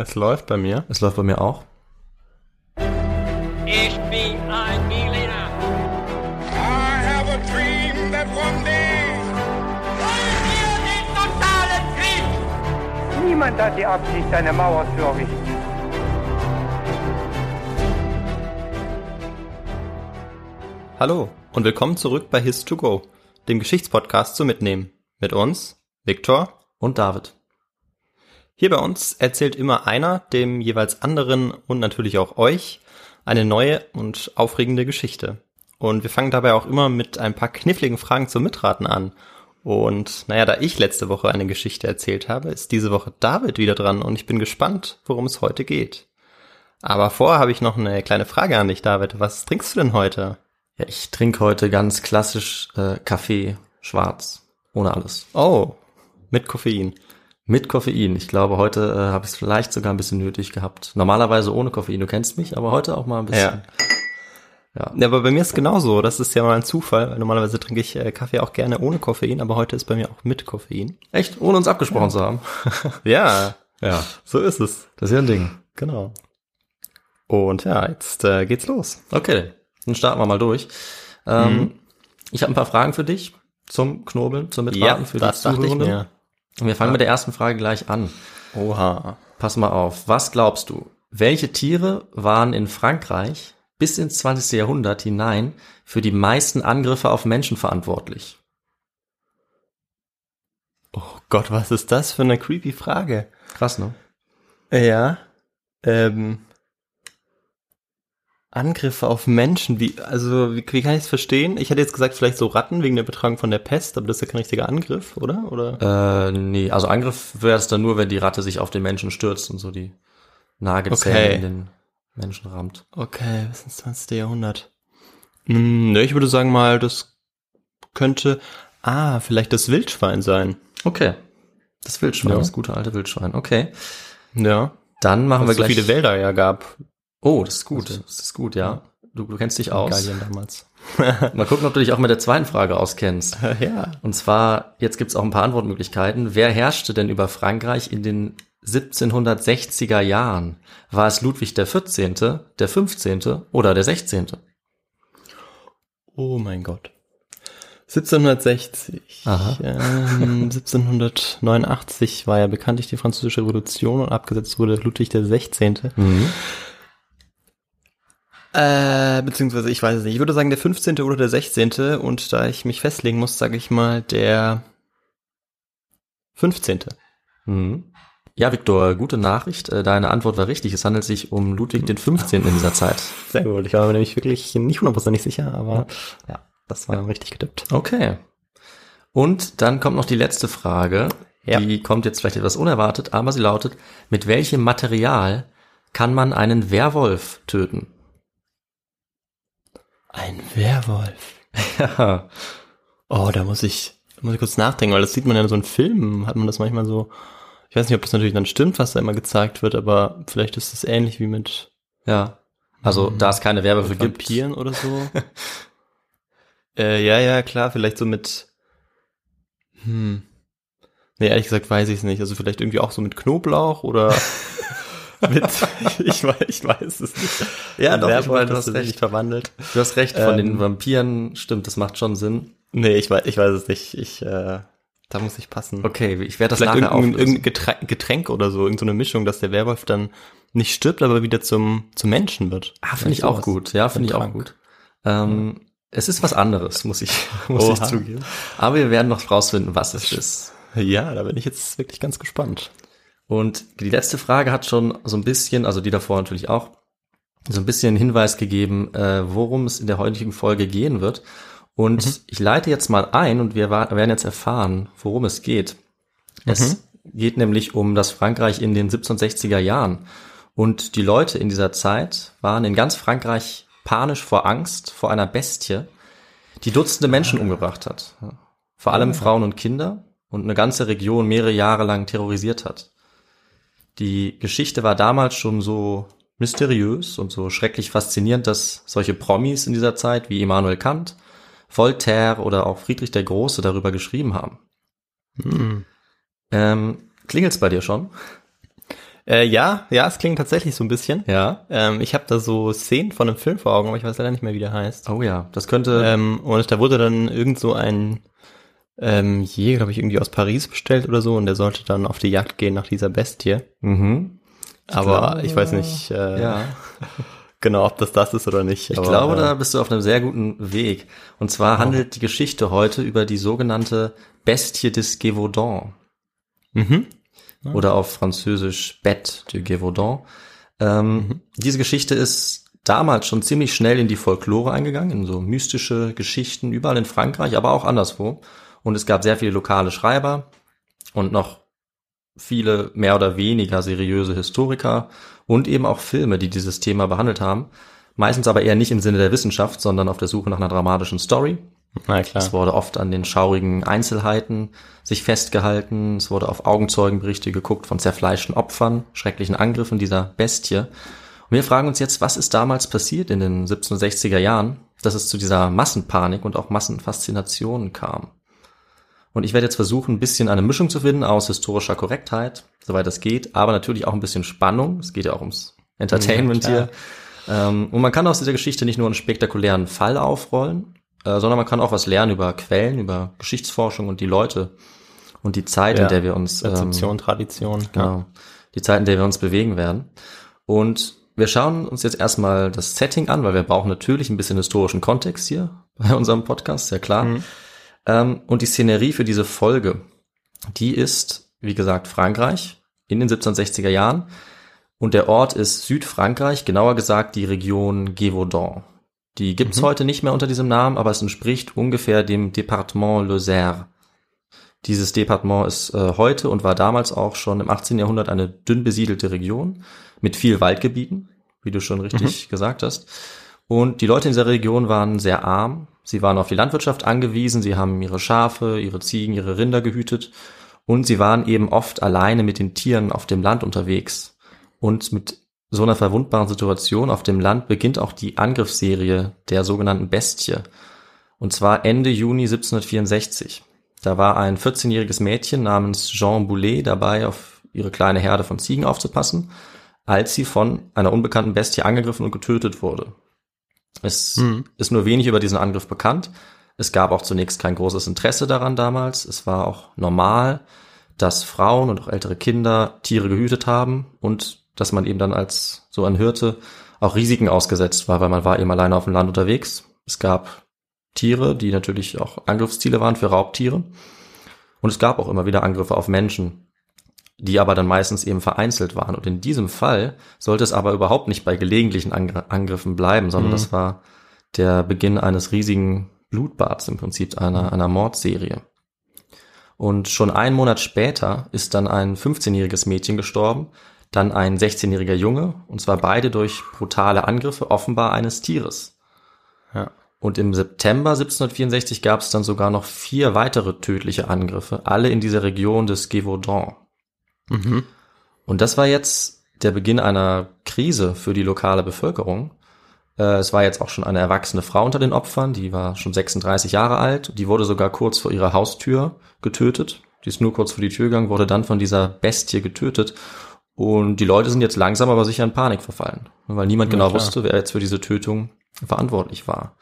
Es läuft bei mir. Es läuft bei mir auch. Ich bin ein Berliner. I have a dream that one day. Wollen wir den totalen Krieg? Niemand hat die Absicht, eine Mauer zu errichten. Hallo und willkommen zurück bei His2Go, dem Geschichtspodcast zum Mitnehmen. Mit uns, Viktor. Und David. Hier bei uns erzählt immer einer dem jeweils anderen und natürlich auch euch eine neue und aufregende Geschichte. Und wir fangen dabei auch immer mit ein paar kniffligen Fragen zum Mitraten an. Und naja, da ich letzte Woche eine Geschichte erzählt habe, ist diese Woche David wieder dran und ich bin gespannt, worum es heute geht. Aber vorher habe ich noch eine kleine Frage an dich, David. Was trinkst du denn heute? Ja, ich trinke heute ganz klassisch äh, Kaffee, schwarz, ohne alles. Oh, mit Koffein. Mit Koffein. Ich glaube, heute äh, habe ich es vielleicht sogar ein bisschen nötig gehabt. Normalerweise ohne Koffein, du kennst mich, aber heute auch mal ein bisschen. Ja, aber bei mir ist genauso. Das ist ja mal ein Zufall. Normalerweise trinke ich äh, Kaffee auch gerne ohne Koffein, aber heute ist bei mir auch mit Koffein. Echt, ohne uns abgesprochen zu haben. Ja, ja, so ist es. das ist ja ein Ding. Genau. Und ja, jetzt äh, geht's los. Okay, dann starten wir mal durch. Ähm, Ich habe ein paar Fragen für dich zum Knobeln, zum Mitraten für die das dachte ich Zuhörenden. Wir fangen mit der ersten Frage gleich an. Oha. Pass mal auf. Was glaubst du? Welche Tiere waren in Frankreich bis ins 20. Jahrhundert hinein für die meisten Angriffe auf Menschen verantwortlich? Oh Gott, was ist das für eine creepy Frage? Krass, ne? Ja. Ähm, Angriffe auf Menschen, wie, also, wie, wie kann ich es verstehen? Ich hätte jetzt gesagt, vielleicht so Ratten wegen der Betragung von der Pest, aber das ist ja kein richtiger Angriff, oder? Oder? Äh, nee, also Angriff wäre es dann nur, wenn die Ratte sich auf den Menschen stürzt und so die Nagezähne Okay. in den Menschen rammt. Okay, bis ins 20. Jahrhundert. Hm, ne, ich würde sagen mal, das könnte, ah, vielleicht das Wildschwein sein. Okay. Das Wildschwein, Ja. das gute alte Wildschwein. Okay. Ja. Dann machen Weil wir es so gleich. viele Wälder ja gab. Oh, das ist gut. Also- das ist gut, ja. Du, du kennst dich aus. Gallien damals. Mal gucken, ob du dich auch mit der zweiten Frage auskennst. ja. Und zwar, jetzt gibt's auch ein paar Antwortmöglichkeiten. Wer herrschte denn über Frankreich in den 1760er Jahren? War es Ludwig der 14., der 15. oder der 16.? Oh mein Gott. 1760. Aha. Ähm, 1789 war ja bekanntlich die französische Revolution und abgesetzt wurde Ludwig der 16. Mhm. Äh, beziehungsweise ich weiß es nicht. Ich würde sagen der 15. oder der 16. und da ich mich festlegen muss, sage ich mal der 15. Mhm. Ja, Viktor, gute Nachricht. Äh, Deine Antwort war richtig. Es handelt sich um Ludwig den 15. in dieser Zeit. Sehr gut. Ich war mir nämlich wirklich nicht hundertprozentig sicher, aber ja, das war richtig getippt. Okay. Und dann kommt noch die letzte Frage. Ja. Die kommt jetzt vielleicht etwas unerwartet, aber sie lautet, mit welchem Material kann man einen Werwolf töten? Ein Werwolf. Ja. Oh, da muss ich, da muss ich kurz nachdenken, weil das sieht man ja in so in Filmen, hat man das manchmal so. Ich weiß nicht, ob das natürlich dann stimmt, was da immer gezeigt wird, aber vielleicht ist es ähnlich wie mit Ja. Also, da es keine Werwölfe gibt. Vampiren oder so. äh, ja, ja, klar, vielleicht so mit. Hm. Nee, ehrlich gesagt weiß ich es nicht. Also vielleicht irgendwie auch so mit Knoblauch oder mit. ich, weiß, ich weiß es nicht. Ja, doch, ich Werwolf, meine, du hast recht. nicht verwandelt. Du hast recht, von Ähm, den Vampiren, stimmt, das macht schon Sinn. Nee, ich weiß, ich weiß es nicht. Ich, äh, da muss ich passen. Okay, ich werde das Vielleicht nachher irgendein, auflösen. irgendein Getränk, oder so, irgendeine Mischung, dass der Werwolf dann nicht stirbt, aber wieder zum, zum Menschen wird. Ah, finde ich auch gut. Ja, finde ich auch gut. Ähm, es ist was anderes, muss ich, muss ich zugeben. Aber wir werden noch rausfinden, was es ist. Ja, da bin ich jetzt wirklich ganz gespannt. Und die letzte Frage hat schon so ein bisschen, also die davor natürlich auch, so ein bisschen Hinweis gegeben, äh, worum es in der heutigen Folge gehen wird. Und ich leite jetzt mal ein und wir werden jetzt erfahren, worum es geht. Es geht nämlich um das Frankreich in den 1760er Jahren. Und die Leute in dieser Zeit waren in ganz Frankreich panisch vor Angst vor einer Bestie, die Dutzende Menschen umgebracht hat. Vor allem Frauen und Kinder und eine ganze Region mehrere Jahre lang terrorisiert hat. Die Geschichte war damals schon so mysteriös und so schrecklich faszinierend, dass solche Promis in dieser Zeit wie Immanuel Kant, Voltaire oder auch Friedrich der Große darüber geschrieben haben. Hm. Ähm, klingelt's bei dir schon? Äh, ja, ja, es klingt tatsächlich so ein bisschen. Ja. Ähm, ich habe da so Szenen von einem Film vor Augen, aber ich weiß leider nicht mehr, wie der heißt. Oh ja, das könnte. Ähm, und da wurde dann irgend so ein ähm, Jäger, glaube ich, irgendwie aus Paris bestellt oder so und der sollte dann auf die Jagd gehen nach dieser Bestie. mhm. aber glaube, ich weiß nicht äh, Ja. genau, ob das das ist oder nicht. Ich aber, glaube, äh, da bist du auf einem sehr guten Weg. Und zwar handelt die Geschichte heute über die sogenannte Bestie des Gévaudan. Mhm. Oder auf Französisch Bête de Gévaudan. Ähm, Diese Geschichte ist damals schon ziemlich schnell in die Folklore eingegangen, in so mystische Geschichten, überall in Frankreich, aber auch anderswo. Und es gab sehr viele lokale Schreiber und noch viele mehr oder weniger seriöse Historiker und eben auch Filme, die dieses Thema behandelt haben. Meistens aber eher nicht im Sinne der Wissenschaft, sondern auf der Suche nach einer dramatischen Story. Na klar. Es wurde oft an den schaurigen Einzelheiten sich festgehalten. Es wurde auf Augenzeugenberichte geguckt von zerfleischten Opfern, schrecklichen Angriffen dieser Bestie. Und wir fragen uns jetzt, was ist damals passiert in den 1760er Jahren, dass es zu dieser Massenpanik und auch Massenfaszination kam. Und ich werde jetzt versuchen, ein bisschen eine Mischung zu finden aus historischer Korrektheit, soweit das geht, aber natürlich auch ein bisschen Spannung. Es geht ja auch ums Entertainment Ja, hier. Ähm, und man kann aus dieser Geschichte nicht nur einen spektakulären Fall aufrollen, äh, sondern man kann auch was lernen über Quellen, über Geschichtsforschung und die Leute und die Zeit, Ja, in der wir uns ähm, Rezeption, Tradition. Ja. Genau. Die Zeit, in der wir uns bewegen werden. Und wir schauen uns jetzt erstmal das Setting an, weil wir brauchen natürlich ein bisschen historischen Kontext hier bei unserem Podcast, ja klar. Ähm, und die Szenerie für diese Folge, die ist, wie gesagt, Frankreich in den 1760er Jahren. Und der Ort ist Südfrankreich, genauer gesagt die Region Gévaudan. Die gibt's heute nicht mehr unter diesem Namen, aber es entspricht ungefähr dem Departement Lozère. Dieses Departement ist äh, heute und war damals auch schon im 18. Jahrhundert eine dünn besiedelte Region mit viel Waldgebieten, wie du schon richtig gesagt hast. Und die Leute in dieser Region waren sehr arm. Sie waren auf die Landwirtschaft angewiesen. Sie haben ihre Schafe, ihre Ziegen, ihre Rinder gehütet. Und sie waren eben oft alleine mit den Tieren auf dem Land unterwegs. Und mit so einer verwundbaren Situation auf dem Land beginnt auch die Angriffsserie der sogenannten Bestie. Und zwar Ende Juni 1764. Da war ein 14-jähriges Mädchen namens Jean Boulet dabei, auf ihre kleine Herde von Ziegen aufzupassen, als sie von einer unbekannten Bestie angegriffen und getötet wurde. Es ist nur wenig über diesen Angriff bekannt. Es gab auch zunächst kein großes Interesse daran damals. Es war auch normal, dass Frauen und auch ältere Kinder Tiere gehütet haben und dass man eben dann als so ein Hirte auch Risiken ausgesetzt war, weil man war eben alleine auf dem Land unterwegs. Es gab Tiere, die natürlich auch Angriffsziele waren für Raubtiere. Und es gab auch immer wieder Angriffe auf Menschen, die aber dann meistens eben vereinzelt waren. Und in diesem Fall sollte es aber überhaupt nicht bei gelegentlichen Angr Angriffen bleiben, sondern das war der Beginn eines riesigen Blutbads im Prinzip, einer, einer Mordserie. Und schon einen Monat später ist dann ein 15-jähriges Mädchen gestorben, dann ein 16-jähriger Junge, und zwar beide durch brutale Angriffe offenbar eines Tieres. Ja. Und im September 1764 gab es dann sogar noch vier weitere tödliche Angriffe, alle in dieser Region des Gévaudan. Mhm. Und das war jetzt der Beginn einer Krise für die lokale Bevölkerung. Äh, Es war jetzt auch schon eine erwachsene Frau unter den Opfern, die war schon 36 Jahre alt. Die wurde sogar kurz vor ihrer Haustür getötet. Die ist nur kurz vor die Tür gegangen, wurde dann von dieser Bestie getötet. Und die Leute sind jetzt langsam aber sicher in Panik verfallen, weil niemand genau klar. wusste, wer jetzt für diese Tötung verantwortlich war.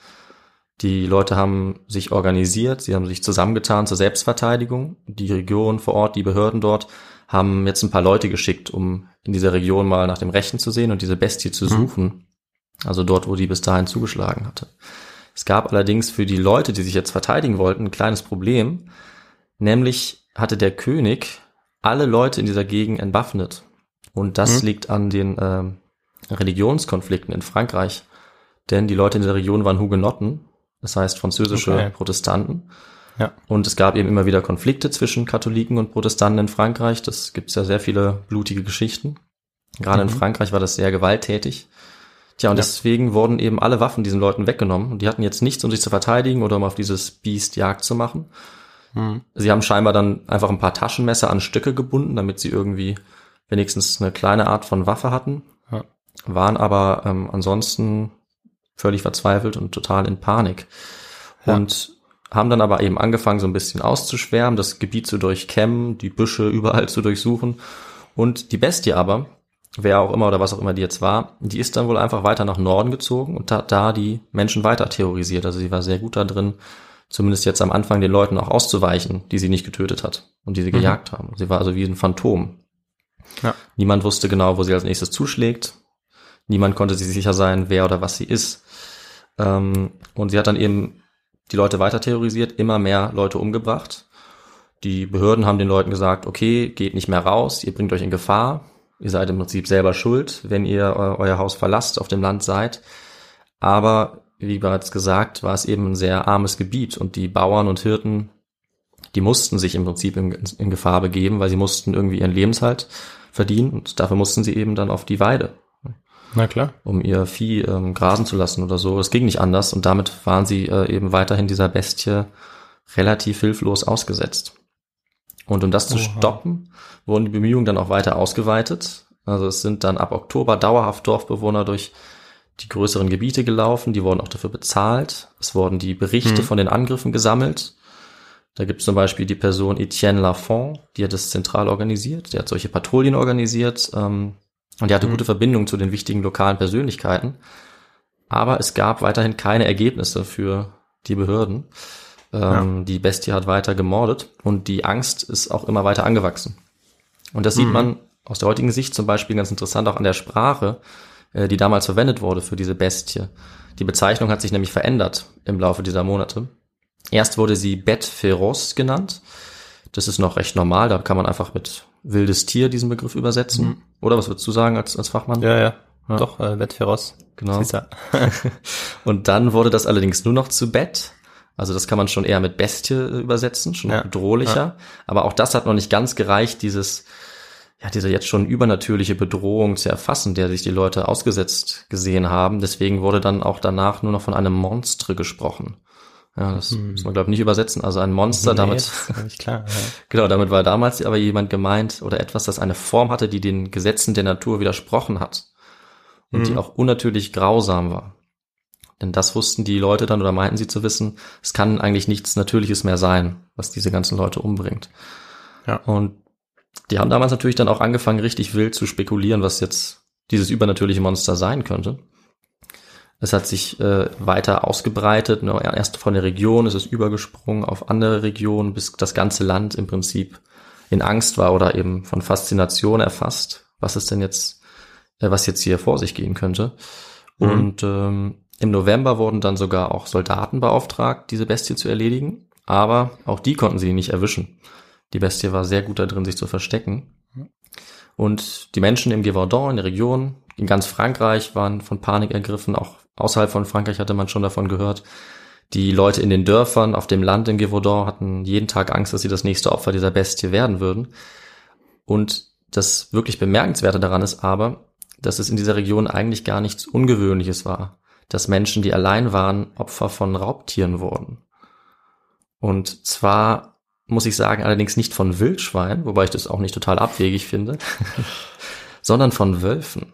Die Leute haben sich organisiert, sie haben sich zusammengetan zur Selbstverteidigung. Die Region vor Ort, die Behörden dort haben jetzt ein paar Leute geschickt, um in dieser Region mal nach dem Rechten zu sehen und diese Bestie zu suchen. Also dort, wo die bis dahin zugeschlagen hatte. Es gab allerdings für die Leute, die sich jetzt verteidigen wollten, ein kleines Problem. Nämlich hatte der König alle Leute in dieser Gegend entwaffnet. Und das liegt an den ähm, Religionskonflikten in Frankreich. Denn die Leute in der Region waren Hugenotten, das heißt französische Okay. Protestanten. Ja. Und es gab eben immer wieder Konflikte zwischen Katholiken und Protestanten in Frankreich. Das gibt's ja sehr viele blutige Geschichten. Gerade in Frankreich war das sehr gewalttätig. Tja, und Ja. deswegen wurden eben alle Waffen diesen Leuten weggenommen. Und die hatten jetzt nichts, um sich zu verteidigen oder um auf dieses Biest Jagd zu machen. Sie haben scheinbar dann einfach ein paar Taschenmesser an Stücke gebunden, damit sie irgendwie wenigstens eine kleine Art von Waffe hatten. Ja. Waren aber ähm, ansonsten völlig verzweifelt und total in Panik. Ja. Und haben dann aber eben angefangen, so ein bisschen auszuschwärmen, das Gebiet zu durchkämmen, die Büsche überall zu durchsuchen. Und die Bestie aber, wer auch immer oder was auch immer die jetzt war, die ist dann wohl einfach weiter nach Norden gezogen und hat da die Menschen weiter terrorisiert. Also sie war sehr gut da drin, zumindest jetzt am Anfang den Leuten auch auszuweichen, die sie nicht getötet hat und die sie gejagt haben. Sie war also wie ein Phantom. Ja. Niemand wusste genau, wo sie als nächstes zuschlägt. Niemand konnte sich sicher sein, wer oder was sie ist. Ähm, und sie hat dann eben die Leute weiter terrorisiert, immer mehr Leute umgebracht. Die Behörden haben den Leuten gesagt, okay, geht nicht mehr raus, ihr bringt euch in Gefahr. Ihr seid im Prinzip selber schuld, wenn ihr eu- euer Haus verlasst, auf dem Land seid. Aber wie bereits gesagt, war es eben ein sehr armes Gebiet und die Bauern und Hirten, die mussten sich im Prinzip in, in Gefahr begeben, weil sie mussten irgendwie ihren Lebenshalt verdienen und dafür mussten sie eben dann auf die Weide, Na klar. um ihr Vieh ähm, grasen zu lassen oder so. Es ging nicht anders und damit waren sie äh, eben weiterhin dieser Bestie relativ hilflos ausgesetzt. Und um das zu Oha. stoppen, wurden die Bemühungen dann auch weiter ausgeweitet. Also es sind dann ab Oktober dauerhaft Dorfbewohner durch die größeren Gebiete gelaufen, die wurden auch dafür bezahlt. Es wurden die Berichte Hm. von den Angriffen gesammelt. Da gibt es zum Beispiel die Person Etienne Lafont, die hat das zentral organisiert, der hat solche Patrouillen organisiert ähm, und die hatte Hm. gute Verbindung zu den wichtigen lokalen Persönlichkeiten. Aber es gab weiterhin keine Ergebnisse für die Behörden. Ähm, Die Bestie hat weiter gemordet und die Angst ist auch immer weiter angewachsen. Und das sieht Mhm. man aus der heutigen Sicht zum Beispiel ganz interessant auch an der Sprache, äh, die damals verwendet wurde für diese Bestie. Die Bezeichnung hat sich nämlich verändert im Laufe dieser Monate. Erst wurde sie Bet Feroz genannt. Das ist noch recht normal, da kann man einfach mit wildes Tier diesen Begriff übersetzen. Oder was würdest du sagen als, als Fachmann? Mhm. Ja, ja. Ja. Doch, äh, Bettferos. Genau. Siehst du. Und dann wurde das allerdings nur noch zu Bet. Also das kann man schon eher mit Bestie äh, übersetzen, schon Ja. bedrohlicher. Aber auch das hat noch nicht ganz gereicht, dieses, ja, diese jetzt schon übernatürliche Bedrohung zu erfassen, der sich die Leute ausgesetzt gesehen haben. Deswegen wurde dann auch danach nur noch von einem Monstre gesprochen. Ja, das muss man, glaube ich, nicht übersetzen. Also ein Monster, Hm. Nee, damit, ist eigentlich klar. Ja. genau, damit war damals aber jemand gemeint oder etwas, das eine Form hatte, die den Gesetzen der Natur widersprochen hat. Und die Mhm. auch unnatürlich grausam war. Denn das wussten die Leute dann oder meinten sie zu wissen, es kann eigentlich nichts Natürliches mehr sein, was diese ganzen Leute umbringt. Ja. Und die haben damals natürlich dann auch angefangen, richtig wild zu spekulieren, was jetzt dieses übernatürliche Monster sein könnte. Es hat sich äh, weiter ausgebreitet, ne, erst von der Region ist es übergesprungen auf andere Regionen, bis das ganze Land im Prinzip in Angst war oder eben von Faszination erfasst, was es denn jetzt, äh, was jetzt hier vor sich gehen könnte. Mhm. Und ähm, im November wurden dann sogar auch Soldaten beauftragt, diese Bestie zu erledigen, aber auch die konnten sie nicht erwischen. Die Bestie war sehr gut da drin, sich zu verstecken. Und die Menschen im Gévaudan, in der Region, in ganz Frankreich waren von Panik ergriffen. Auch außerhalb von Frankreich hatte man schon davon gehört. Die Leute in den Dörfern, auf dem Land in Gévaudan hatten jeden Tag Angst, dass sie das nächste Opfer dieser Bestie werden würden. Und das wirklich Bemerkenswerte daran ist aber, dass es in dieser Region eigentlich gar nichts Ungewöhnliches war, dass Menschen, die allein waren, Opfer von Raubtieren wurden. Und zwar muss ich sagen, allerdings nicht von Wildschweinen, wobei ich das auch nicht total abwegig finde, sondern von Wölfen.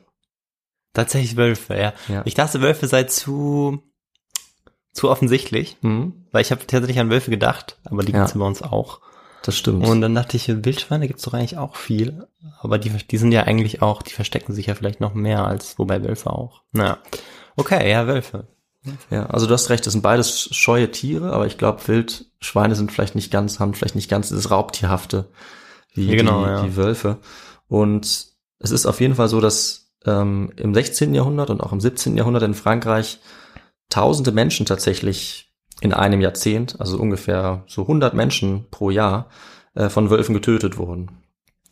Tatsächlich Wölfe, ja. Ja. Ich dachte, Wölfe sei zu, zu offensichtlich, Hm, weil ich habe tatsächlich an Wölfe gedacht, aber die Ja. gibt's bei uns auch. das stimmt. Und dann dachte ich, Wildschweine gibt's doch eigentlich auch viel, aber die, die sind ja eigentlich auch, die verstecken sich ja vielleicht noch mehr als wobei Wölfe auch. Naja. Okay, ja, Wölfe. Ja, also du hast recht, das sind beides scheue Tiere, aber ich glaube, Wildschweine sind vielleicht nicht ganz, haben vielleicht nicht ganz dieses Raubtierhafte wie Ja, genau, die, ja. die Wölfe. Und es ist auf jeden Fall so, dass ähm, im 16. Jahrhundert und auch im 17. Jahrhundert in Frankreich tausende Menschen tatsächlich in einem Jahrzehnt, also ungefähr so 100 Menschen pro Jahr, äh, von Wölfen getötet wurden.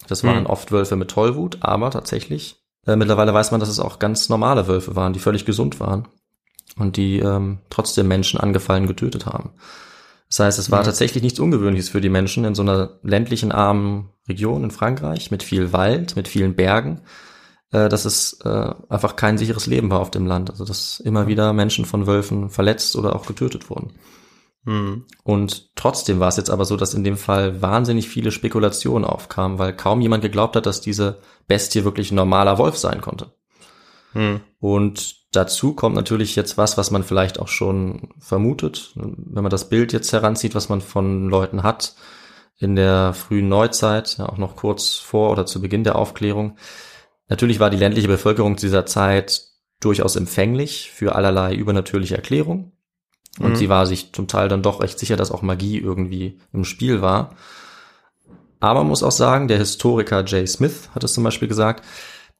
Das waren Hm. oft Wölfe mit Tollwut, aber tatsächlich, äh, mittlerweile weiß man, dass es auch ganz normale Wölfe waren, die völlig gesund waren und die ähm, trotzdem Menschen angefallen getötet haben. Das heißt, es war Mhm. tatsächlich nichts Ungewöhnliches für die Menschen in so einer ländlichen, armen Region in Frankreich mit viel Wald, mit vielen Bergen, äh, dass es äh, einfach kein sicheres Leben war auf dem Land. Also dass immer wieder Menschen von Wölfen verletzt oder auch getötet wurden. Hm. Und trotzdem war es jetzt aber so, dass in dem Fall wahnsinnig viele Spekulationen aufkamen, weil kaum jemand geglaubt hat, dass diese Bestie wirklich ein normaler Wolf sein konnte. Hm. Und dazu kommt natürlich jetzt was, was man vielleicht auch schon vermutet, wenn man das Bild jetzt heranzieht, was man von Leuten hat in der frühen Neuzeit, ja auch noch kurz vor oder zu Beginn der Aufklärung. Natürlich war die ländliche Bevölkerung zu dieser Zeit durchaus empfänglich für allerlei übernatürliche Erklärungen. Und Mhm. sie war sich zum Teil dann doch recht sicher, dass auch Magie irgendwie im Spiel war. Aber man muss auch sagen, der Historiker Jay Smith hat es zum Beispiel gesagt,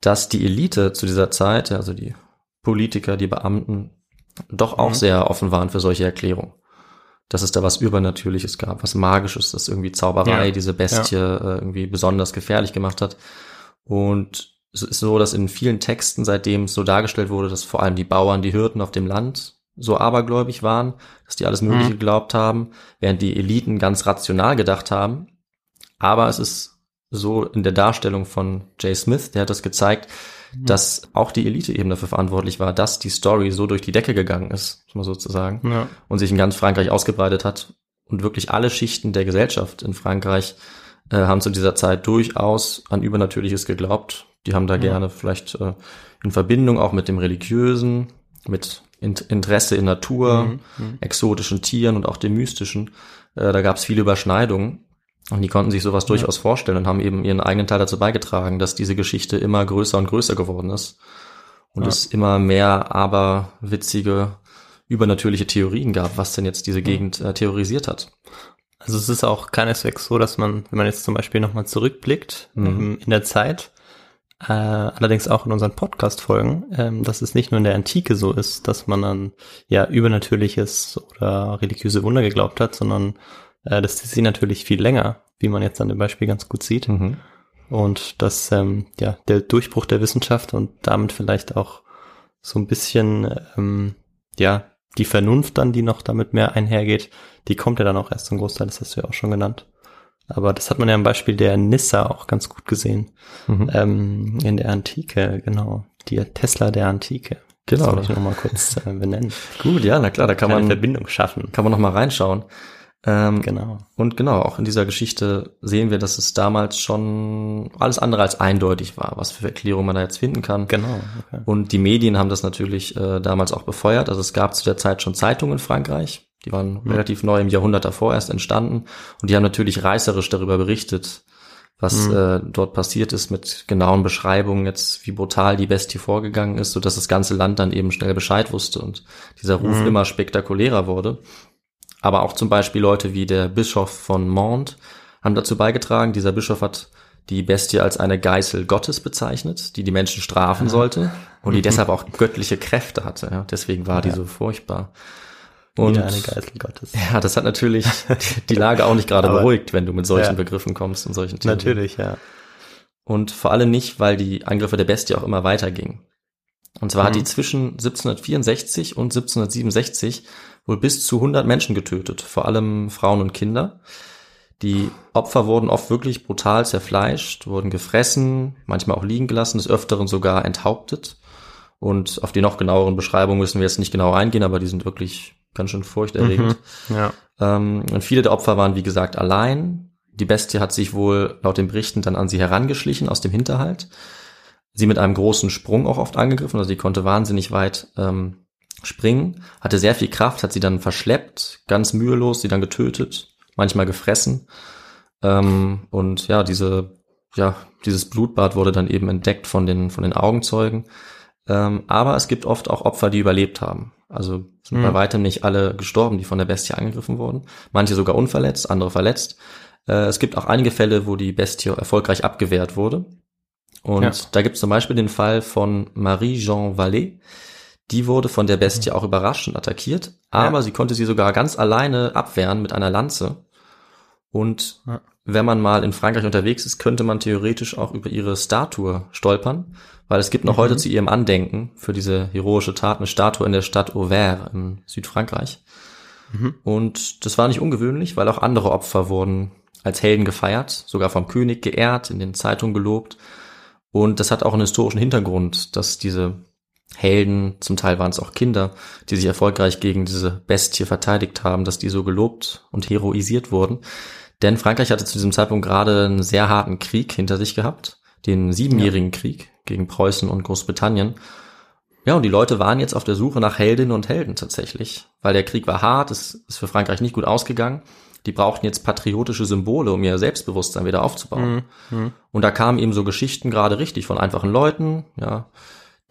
dass die Elite zu dieser Zeit, also die Politiker, die Beamten, doch auch Mhm. sehr offen waren für solche Erklärungen. Dass es da was Übernatürliches gab, was Magisches, das irgendwie Zauberei, Ja. diese Bestie äh, irgendwie besonders gefährlich gemacht hat. Und es ist so, dass in vielen Texten seitdem es so dargestellt wurde, dass vor allem die Bauern, die Hirten auf dem Land so abergläubig waren, dass die alles Mögliche Mhm. geglaubt haben, während die Eliten ganz rational gedacht haben. Aber es ist so in der Darstellung von Jay Smith, der hat das gezeigt, dass auch die Elite eben dafür verantwortlich war, dass die Story so durch die Decke gegangen ist, muss man sozusagen, Ja. und sich in ganz Frankreich ausgebreitet hat. Und wirklich alle Schichten der Gesellschaft in Frankreich äh, haben zu dieser Zeit durchaus an Übernatürliches geglaubt. Die haben da gerne vielleicht äh, in Verbindung auch mit dem Religiösen, mit In Interesse in Natur, exotischen Tieren und auch dem Mystischen. Äh, da gab es viele Überschneidungen. Und die konnten sich sowas durchaus vorstellen und haben eben ihren eigenen Teil dazu beigetragen, dass diese Geschichte immer größer und größer geworden ist. Und Ja. es immer mehr aber witzige, übernatürliche Theorien gab, was denn jetzt diese Gegend äh, terrorisiert hat. Also es ist auch keineswegs so, dass man, wenn man jetzt zum Beispiel nochmal zurückblickt Mhm. ähm, in der Zeit, äh, allerdings auch in unseren Podcast-Folgen, ähm, dass es nicht nur in der Antike so ist, dass man an ja übernatürliches oder religiöse Wunder geglaubt hat, sondern äh, das ist sie natürlich viel länger, wie man jetzt an dem Beispiel ganz gut sieht. Mhm. Und dass ähm, ja der Durchbruch der Wissenschaft und damit vielleicht auch so ein bisschen ähm, ja die Vernunft dann, die noch damit mehr einhergeht, die kommt ja dann auch erst zum Großteil, das hast du ja auch schon genannt. Aber das hat man ja am Beispiel der Nissa auch ganz gut gesehen. Mhm. Ähm, in der Antike, genau. Die Tesla der Antike. Genau. Das wollte ich nochmal kurz äh, benennen. Gut, ja, na klar, da kann Eine man, Verbindung schaffen. kann man noch mal reinschauen. Ähm, Genau. Und genau, auch in dieser Geschichte sehen wir, dass es damals schon alles andere als eindeutig war, was für Erklärungen man da jetzt finden kann. Genau. Okay. Und die Medien haben das natürlich äh, damals auch befeuert. Also es gab zu der Zeit schon Zeitungen in Frankreich. Die waren Mhm. relativ neu im Jahrhundert davor erst entstanden. Und die haben natürlich reißerisch darüber berichtet, was Mhm. äh, dort passiert ist mit genauen Beschreibungen jetzt, wie brutal die Bestie vorgegangen ist, sodass das ganze Land dann eben schnell Bescheid wusste und dieser Ruf Mhm. immer spektakulärer wurde. Aber auch zum Beispiel Leute wie der Bischof von Mont haben dazu beigetragen. Dieser Bischof hat die Bestie als eine Geißel Gottes bezeichnet, die die Menschen strafen sollte und die deshalb auch göttliche Kräfte hatte. Ja, deswegen war die so furchtbar. Und Wieder eine Geißel Gottes. ja, das hat natürlich die Lage auch nicht gerade beruhigt, wenn du mit solchen Ja. Begriffen kommst und solchen Theorien. Natürlich, ja. Und vor allem nicht, weil die Angriffe der Bestie auch immer weitergingen. Und zwar hat Mhm. die zwischen 1764 und 1767 wohl bis zu 100 Menschen getötet, vor allem Frauen und Kinder. Die Opfer wurden oft wirklich brutal zerfleischt, wurden gefressen, manchmal auch liegen gelassen, des Öfteren sogar enthauptet. Und auf die noch genaueren Beschreibungen müssen wir jetzt nicht genau eingehen, aber die sind wirklich ganz schön furchterregend. Ja. Ähm, und viele der Opfer waren, wie gesagt, allein. Die Bestie hat sich wohl laut den Berichten dann an sie herangeschlichen aus dem Hinterhalt. Sie mit einem großen Sprung auch oft angegriffen, also sie konnte wahnsinnig weit ähm, springen, hatte sehr viel Kraft, hat sie dann verschleppt, ganz mühelos, sie dann getötet, manchmal gefressen. Ähm, und ja, diese, ja, dieses Blutbad wurde dann eben entdeckt von den, von den Augenzeugen. Ähm, aber es gibt oft auch Opfer, die überlebt haben. Also sind Mhm. bei weitem nicht alle gestorben, die von der Bestie angegriffen wurden. Manche sogar unverletzt, andere verletzt. Äh, es gibt auch einige Fälle, wo die Bestie erfolgreich abgewehrt wurde. Und Ja. da gibt es zum Beispiel den Fall von Marie-Jean Vallée. Die wurde von der Bestie auch überrascht und attackiert, aber Ja. sie konnte sie sogar ganz alleine abwehren mit einer Lanze. Und Ja. wenn man mal in Frankreich unterwegs ist, könnte man theoretisch auch über ihre Statue stolpern, weil es gibt noch Mhm. heute zu ihrem Andenken für diese heroische Tat eine Statue in der Stadt Auvers im Südfrankreich. Mhm. Und das war nicht ungewöhnlich, weil auch andere Opfer wurden als Helden gefeiert, sogar vom König geehrt, in den Zeitungen gelobt. Und das hat auch einen historischen Hintergrund, dass diese Helden, zum Teil waren es auch Kinder, die sich erfolgreich gegen diese Bestie verteidigt haben, dass die so gelobt und heroisiert wurden. Denn Frankreich hatte zu diesem Zeitpunkt gerade einen sehr harten Krieg hinter sich gehabt, den siebenjährigen Krieg gegen Preußen und Großbritannien. Ja, und die Leute waren jetzt auf der Suche nach Heldinnen und Helden tatsächlich, weil der Krieg war hart, es ist für Frankreich nicht gut ausgegangen. Die brauchten jetzt patriotische Symbole, um ihr Selbstbewusstsein wieder aufzubauen. Und da kamen eben so Geschichten gerade richtig von einfachen Leuten, ja,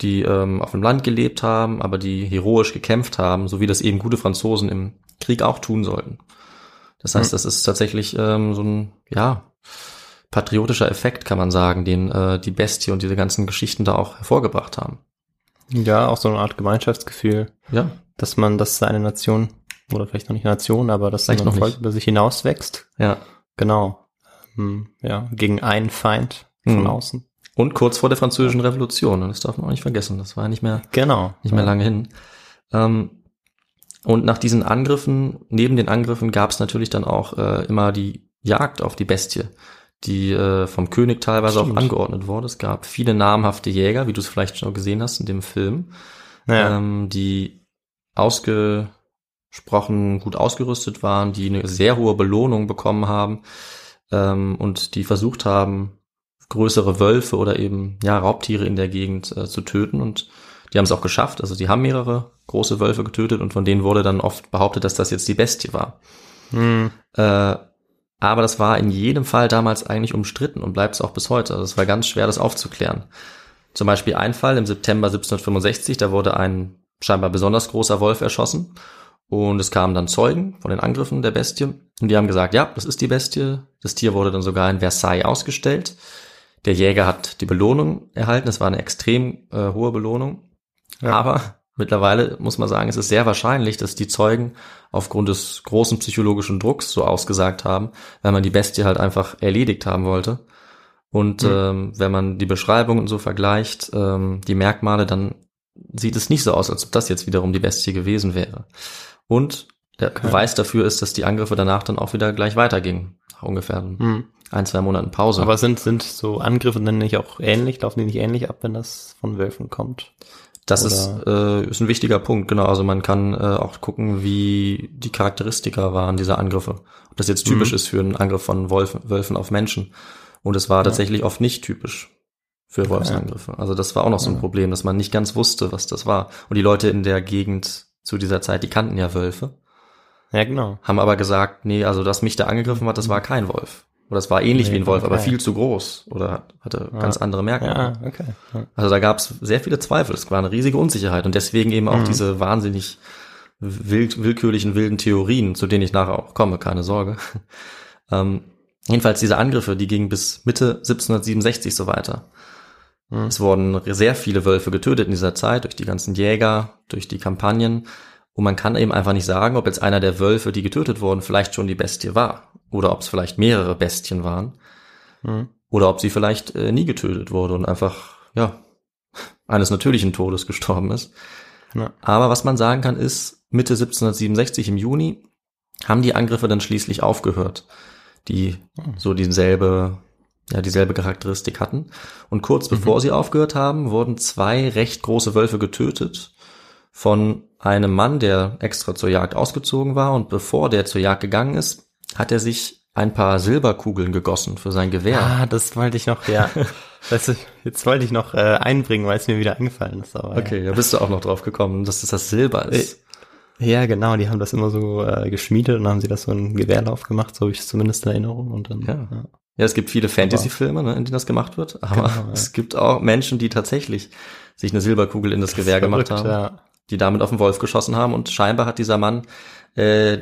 die ähm, auf dem Land gelebt haben, aber die heroisch gekämpft haben, so wie das eben gute Franzosen im Krieg auch tun sollten. Das heißt, das ist tatsächlich ähm, so ein, ja, patriotischer Effekt, kann man sagen, den äh, die Bestie und diese ganzen Geschichten da auch hervorgebracht haben. Ja, auch so eine Art Gemeinschaftsgefühl, Ja, dass man, dass seine Nation, oder vielleicht noch nicht Nation, aber dass Vielleicht ein noch Volk über sich hinaus wächst. ja. Genau. Hm, ja, gegen einen Feind von Mhm. außen. Und kurz vor der Französischen Revolution, das darf man auch nicht vergessen, das war ja nicht mehr Genau. nicht mehr Ja. lange hin. Ähm, und nach diesen Angriffen, neben den Angriffen gab es natürlich dann auch äh, immer die Jagd auf die Bestie, die äh, vom König teilweise Stimmt. auch angeordnet wurde. Es gab viele namhafte Jäger, wie du es vielleicht schon gesehen hast in dem Film, Ja. ähm, die ausgesprochen gut ausgerüstet waren, die eine sehr hohe Belohnung bekommen haben ähm, und die versucht haben, größere Wölfe oder eben ja Raubtiere in der Gegend äh, zu töten und die haben es auch geschafft. Also die haben mehrere große Wölfe getötet und von denen wurde dann oft behauptet, dass das jetzt die Bestie war. Hm. Äh, aber das war in jedem Fall damals eigentlich umstritten und bleibt es auch bis heute. Also es war ganz schwer, das aufzuklären. Zum Beispiel ein Fall im September 1765, da wurde ein scheinbar besonders großer Wolf erschossen und es kamen dann Zeugen von den Angriffen der Bestie und die haben gesagt, ja, das ist die Bestie. Das Tier wurde dann sogar in Versailles ausgestellt. Der Jäger hat die Belohnung erhalten. Es war eine extrem äh, hohe Belohnung. Ja. Aber mittlerweile muss man sagen, es ist sehr wahrscheinlich, dass die Zeugen aufgrund des großen psychologischen Drucks so ausgesagt haben, weil man die Bestie halt einfach erledigt haben wollte. Und ähm, wenn man die Beschreibungen so vergleicht, ähm, die Merkmale, dann sieht es nicht so aus, als ob das jetzt wiederum die Bestie gewesen wäre. Und der Beweis dafür ist, dass die Angriffe danach dann auch wieder gleich weitergingen. Nach ungefähr Hm. ein, zwei Monaten Pause. Aber sind, sind so Angriffe dann nicht auch ähnlich? Laufen die nicht ähnlich ab, wenn das von Wölfen kommt? Das Oder- ist, äh, ist ein wichtiger Punkt, genau. Also man kann äh, auch gucken, wie die Charakteristika waren dieser Angriffe. Ob das jetzt typisch Mhm. ist für einen Angriff von Wolfen, Wölfen auf Menschen. Und es war tatsächlich oft nicht typisch für Wolfsangriffe. Also das war auch noch so ein Problem, dass man nicht ganz wusste, was das war. Und die Leute in der Gegend zu dieser Zeit, die kannten ja Wölfe, Ja, genau. haben aber gesagt, nee, also dass mich da angegriffen hat, das war kein Wolf. Oder es war ähnlich Nee, wie ein Wolf, aber okay. viel zu groß oder hatte ganz andere Merkmale. Ja, okay. Ja. Also da gab es sehr viele Zweifel. Es war eine riesige Unsicherheit und deswegen eben auch diese wahnsinnig wild, willkürlichen wilden Theorien, zu denen ich nachher auch komme, keine Sorge. ähm, jedenfalls diese Angriffe, die gingen bis Mitte 1767 so weiter. Es wurden sehr viele Wölfe getötet in dieser Zeit durch die ganzen Jäger, durch die Kampagnen. Und man kann eben einfach nicht sagen, ob jetzt einer der Wölfe, die getötet wurden, vielleicht schon die Bestie war. Oder ob es vielleicht mehrere Bestien waren. Oder ob sie vielleicht äh, nie getötet wurde und einfach, ja, eines natürlichen Todes gestorben ist. Ja. Aber was man sagen kann, ist, Mitte 1767 im Juni haben die Angriffe dann schließlich aufgehört, die so dieselbe, ja, dieselbe Charakteristik hatten. Und kurz bevor sie aufgehört haben, wurden zwei recht große Wölfe getötet von einem Mann, der extra zur Jagd ausgezogen war. Und bevor der zur Jagd gegangen ist, hat er sich ein paar Silberkugeln gegossen für sein Gewehr. Ah, das wollte ich noch, ja. weißt du, jetzt wollte ich noch äh, einbringen, weil es mir wieder eingefallen ist. Aber, Okay, da bist du auch noch drauf gekommen, dass es das Silber ist. Ja, genau, die haben das immer so äh, geschmiedet und haben sie das so einen Gewehrlauf gemacht, so habe ich es zumindest in Erinnerung. Und dann, Ja. Ja, es gibt viele Fantasy-Filme, ne, in denen das gemacht wird, aber Genau, ja. es gibt auch Menschen, die tatsächlich sich eine Silberkugel in das Gewehr gemacht Verrückt, haben, Ja. die damit auf den Wolf geschossen haben und scheinbar hat dieser Mann äh,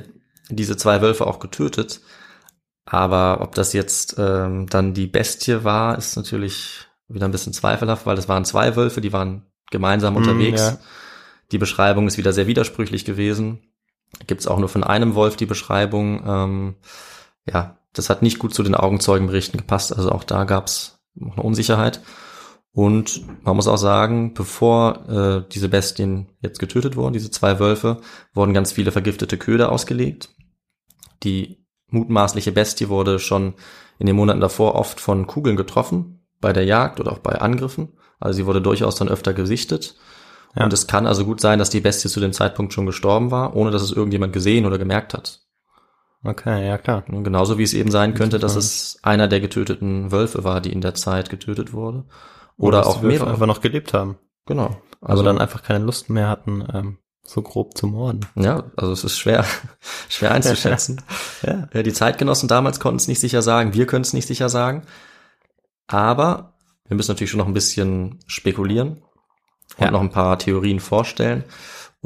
diese zwei Wölfe auch getötet. Aber ob das jetzt ähm, dann die Bestie war, ist natürlich wieder ein bisschen zweifelhaft, weil es waren zwei Wölfe, die waren gemeinsam unterwegs. ja. Die Beschreibung ist wieder sehr widersprüchlich gewesen. Gibt es auch nur von einem Wolf die Beschreibung. Ähm, ja, das hat nicht gut zu den Augenzeugenberichten gepasst. Also auch da gab es noch eine Unsicherheit. Und man muss auch sagen, bevor äh, diese Bestien jetzt getötet wurden, diese zwei Wölfe, wurden ganz viele vergiftete Köder ausgelegt. Die mutmaßliche Bestie wurde schon in den Monaten davor oft von Kugeln getroffen, bei der Jagd oder auch bei Angriffen. Also sie wurde durchaus dann öfter gesichtet. Ja. Und es kann also gut sein, dass die Bestie zu dem Zeitpunkt schon gestorben war, ohne dass es irgendjemand gesehen oder gemerkt hat. Okay, ja klar. Und genauso wie es eben sein könnte, dass es einer der getöteten Wölfe war, die in der Zeit getötet wurde. Oder dass auch mehrere. einfach noch gelebt haben. Genau. Also dann einfach keine Lust mehr hatten ähm, so grob zu morden. Ja, also es ist schwer, schwer einzuschätzen. Ja. Ja, Die Zeitgenossen damals konnten es nicht sicher sagen, wir können es nicht sicher sagen. Aber wir müssen natürlich schon noch ein bisschen spekulieren und Ja. noch ein paar Theorien vorstellen.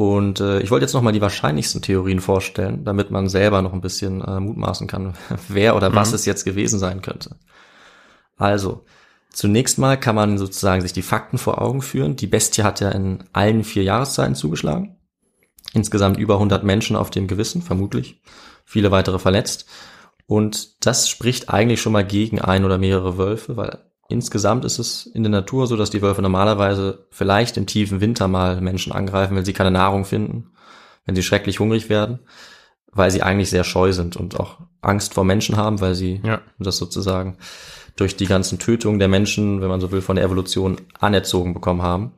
Und äh, ich wollte jetzt noch mal die wahrscheinlichsten Theorien vorstellen, damit man selber noch ein bisschen äh, mutmaßen kann, wer oder was Mhm. es jetzt gewesen sein könnte. Also, zunächst mal kann man sozusagen sich die Fakten vor Augen führen. Die Bestie hat ja in allen vier Jahreszeiten zugeschlagen. Insgesamt über 100 Menschen auf dem Gewissen, vermutlich. Viele weitere verletzt. Und das spricht eigentlich schon mal gegen ein oder mehrere Wölfe, weil insgesamt ist es in der Natur so, dass die Wölfe normalerweise vielleicht im tiefen Winter mal Menschen angreifen, wenn sie keine Nahrung finden, wenn sie schrecklich hungrig werden, weil sie eigentlich sehr scheu sind und auch Angst vor Menschen haben, weil sie Ja. das sozusagen durch die ganzen Tötungen der Menschen, wenn man so will, von der Evolution anerzogen bekommen haben,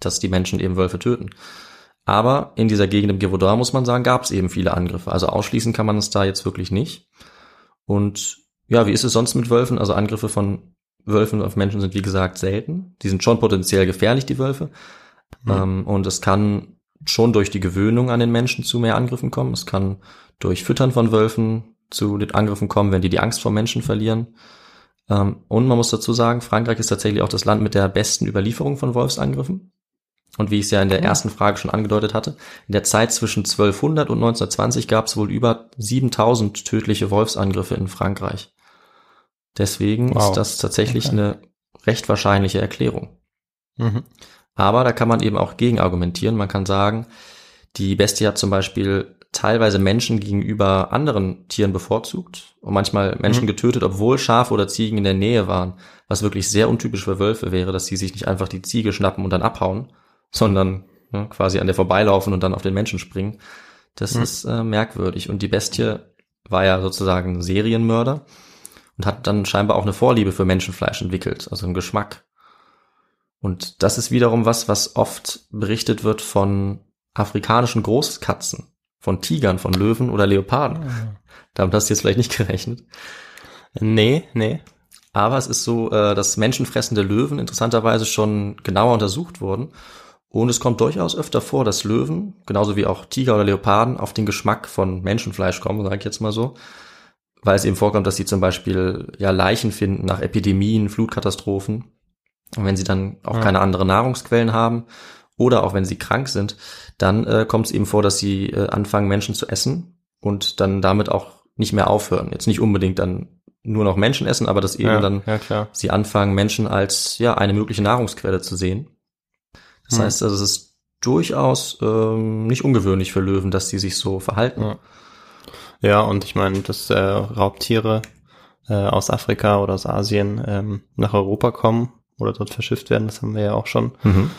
dass die Menschen eben Wölfe töten. Aber in dieser Gegend im Gévaudan, muss man sagen, gab es eben viele Angriffe. Also ausschließen kann man es da jetzt wirklich nicht. Und ja, wie ist es sonst mit Wölfen? Also Angriffe von Wölfen auf Menschen sind wie gesagt selten. Die sind schon potenziell gefährlich, die Wölfe. Ähm, und es kann schon durch die Gewöhnung an den Menschen zu mehr Angriffen kommen. Es kann durch Füttern von Wölfen zu den Angriffen kommen, wenn die die Angst vor Menschen verlieren. Ähm, und man muss dazu sagen, Frankreich ist tatsächlich auch das Land mit der besten Überlieferung von Wolfsangriffen. Und wie ich es ja in der ersten Frage schon angedeutet hatte, in der Zeit zwischen 1200 und 1920 gab es wohl über 7000 tödliche Wolfsangriffe in Frankreich. Deswegen Wow. ist das tatsächlich Okay. eine recht wahrscheinliche Erklärung. Mhm. Aber da kann man eben auch gegen argumentieren. Man kann sagen, die Bestie hat zum Beispiel teilweise Menschen gegenüber anderen Tieren bevorzugt und manchmal Menschen Mhm. getötet, obwohl Schafe oder Ziegen in der Nähe waren, was wirklich sehr untypisch für Wölfe wäre, dass sie sich nicht einfach die Ziege schnappen und dann abhauen, sondern ja, quasi an der vorbeilaufen und dann auf den Menschen springen. Das Mhm. ist äh, merkwürdig. Und die Bestie war ja sozusagen Serienmörder und hat dann scheinbar auch eine Vorliebe für Menschenfleisch entwickelt, also einen Geschmack. Und das ist wiederum was, was oft berichtet wird von afrikanischen Großkatzen, von Tigern, von Löwen oder Leoparden. Damit hast du jetzt vielleicht nicht gerechnet. Nee, nee. Aber es ist so, äh, dass menschenfressende Löwen interessanterweise schon genauer untersucht wurden. Und es kommt durchaus öfter vor, dass Löwen, genauso wie auch Tiger oder Leoparden, auf den Geschmack von Menschenfleisch kommen, sage ich jetzt mal so. Weil es eben vorkommt, dass sie zum Beispiel ja Leichen finden nach Epidemien, Flutkatastrophen. Und wenn sie dann auch Ja. keine anderen Nahrungsquellen haben oder auch wenn sie krank sind, dann äh, kommt es eben vor, dass sie äh, anfangen, Menschen zu essen und dann damit auch nicht mehr aufhören. Jetzt nicht unbedingt dann nur noch Menschen essen, aber dass eben ja, dann ja, klar. sie anfangen, Menschen als ja eine mögliche Nahrungsquelle zu sehen. Das Hm. heißt, also es ist durchaus ähm, nicht ungewöhnlich für Löwen, dass sie sich so verhalten. Ja. Und ich meine, dass äh, Raubtiere äh, aus Afrika oder aus Asien ähm, nach Europa kommen oder dort verschifft werden, das haben wir ja auch schon Mhm.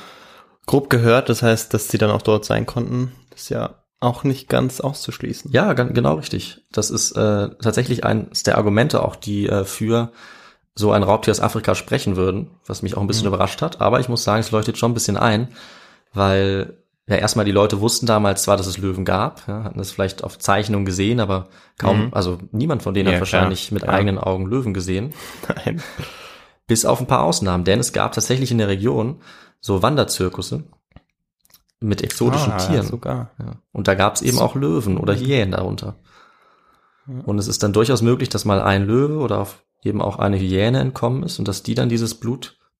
grob gehört. Das heißt, dass sie dann auch dort sein konnten, ist ja auch nicht ganz auszuschließen. Ja, genau richtig. Das ist äh, tatsächlich eines der Argumente auch, die äh, für so ein Raubtier aus Afrika sprechen würden, was mich auch ein bisschen überrascht hat. Aber ich muss sagen, es leuchtet schon ein bisschen ein, weil ja erstmal die Leute wussten damals zwar, dass es Löwen gab, ja, hatten es vielleicht auf Zeichnungen gesehen, aber kaum, Mhm. also niemand von denen Ja, hat wahrscheinlich klar. mit Ja. eigenen Augen Löwen gesehen. Nein. Bis auf ein paar Ausnahmen, denn es gab tatsächlich in der Region so Wanderzirkusse mit exotischen Ah, Tieren. Sogar. Ja. Und da gab es eben auch Löwen oder Hyänen darunter. Und es ist dann durchaus möglich, dass mal ein Löwe oder auf eben auch eine Hyäne entkommen ist und dass die dann dieses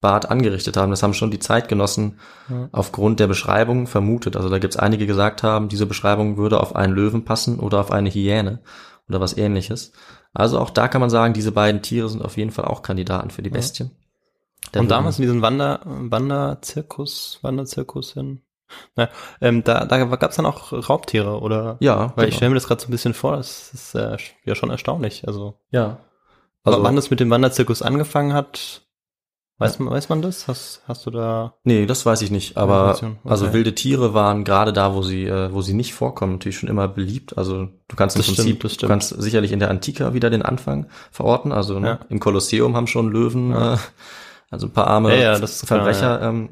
Blutbad angerichtet haben. Das haben schon die Zeitgenossen Ja. aufgrund der Beschreibung vermutet. Also da gibt es einige, die gesagt haben, diese Beschreibung würde auf einen Löwen passen oder auf eine Hyäne oder was ähnliches. Also auch da kann man sagen, diese beiden Tiere sind auf jeden Fall auch Kandidaten für die Bestien. Da und damals in diesem Wander, Wanderzirkus, Wanderzirkus hin. Na, ähm, da, da gab es dann auch Raubtiere, oder? Ja, Weil ich genau. stelle mir das gerade so ein bisschen vor, das ist äh, ja schon erstaunlich. Also, ja. Also wann das mit dem Wanderzirkus angefangen hat, weiß man, weiß man das? Hast, hast du da? Nee, das weiß ich nicht. Aber okay. also wilde Tiere waren gerade da, wo sie, äh, wo sie nicht vorkommen, natürlich schon immer beliebt. Also du kannst im Das Prinzip, stimmt, das du kannst sicherlich in der Antika wieder den Anfang verorten. Also ne, Ja. im Kolosseum haben schon Löwen, Ja. äh, also ein paar arme Ja, ja, das ist Verbrecher klar, ähm,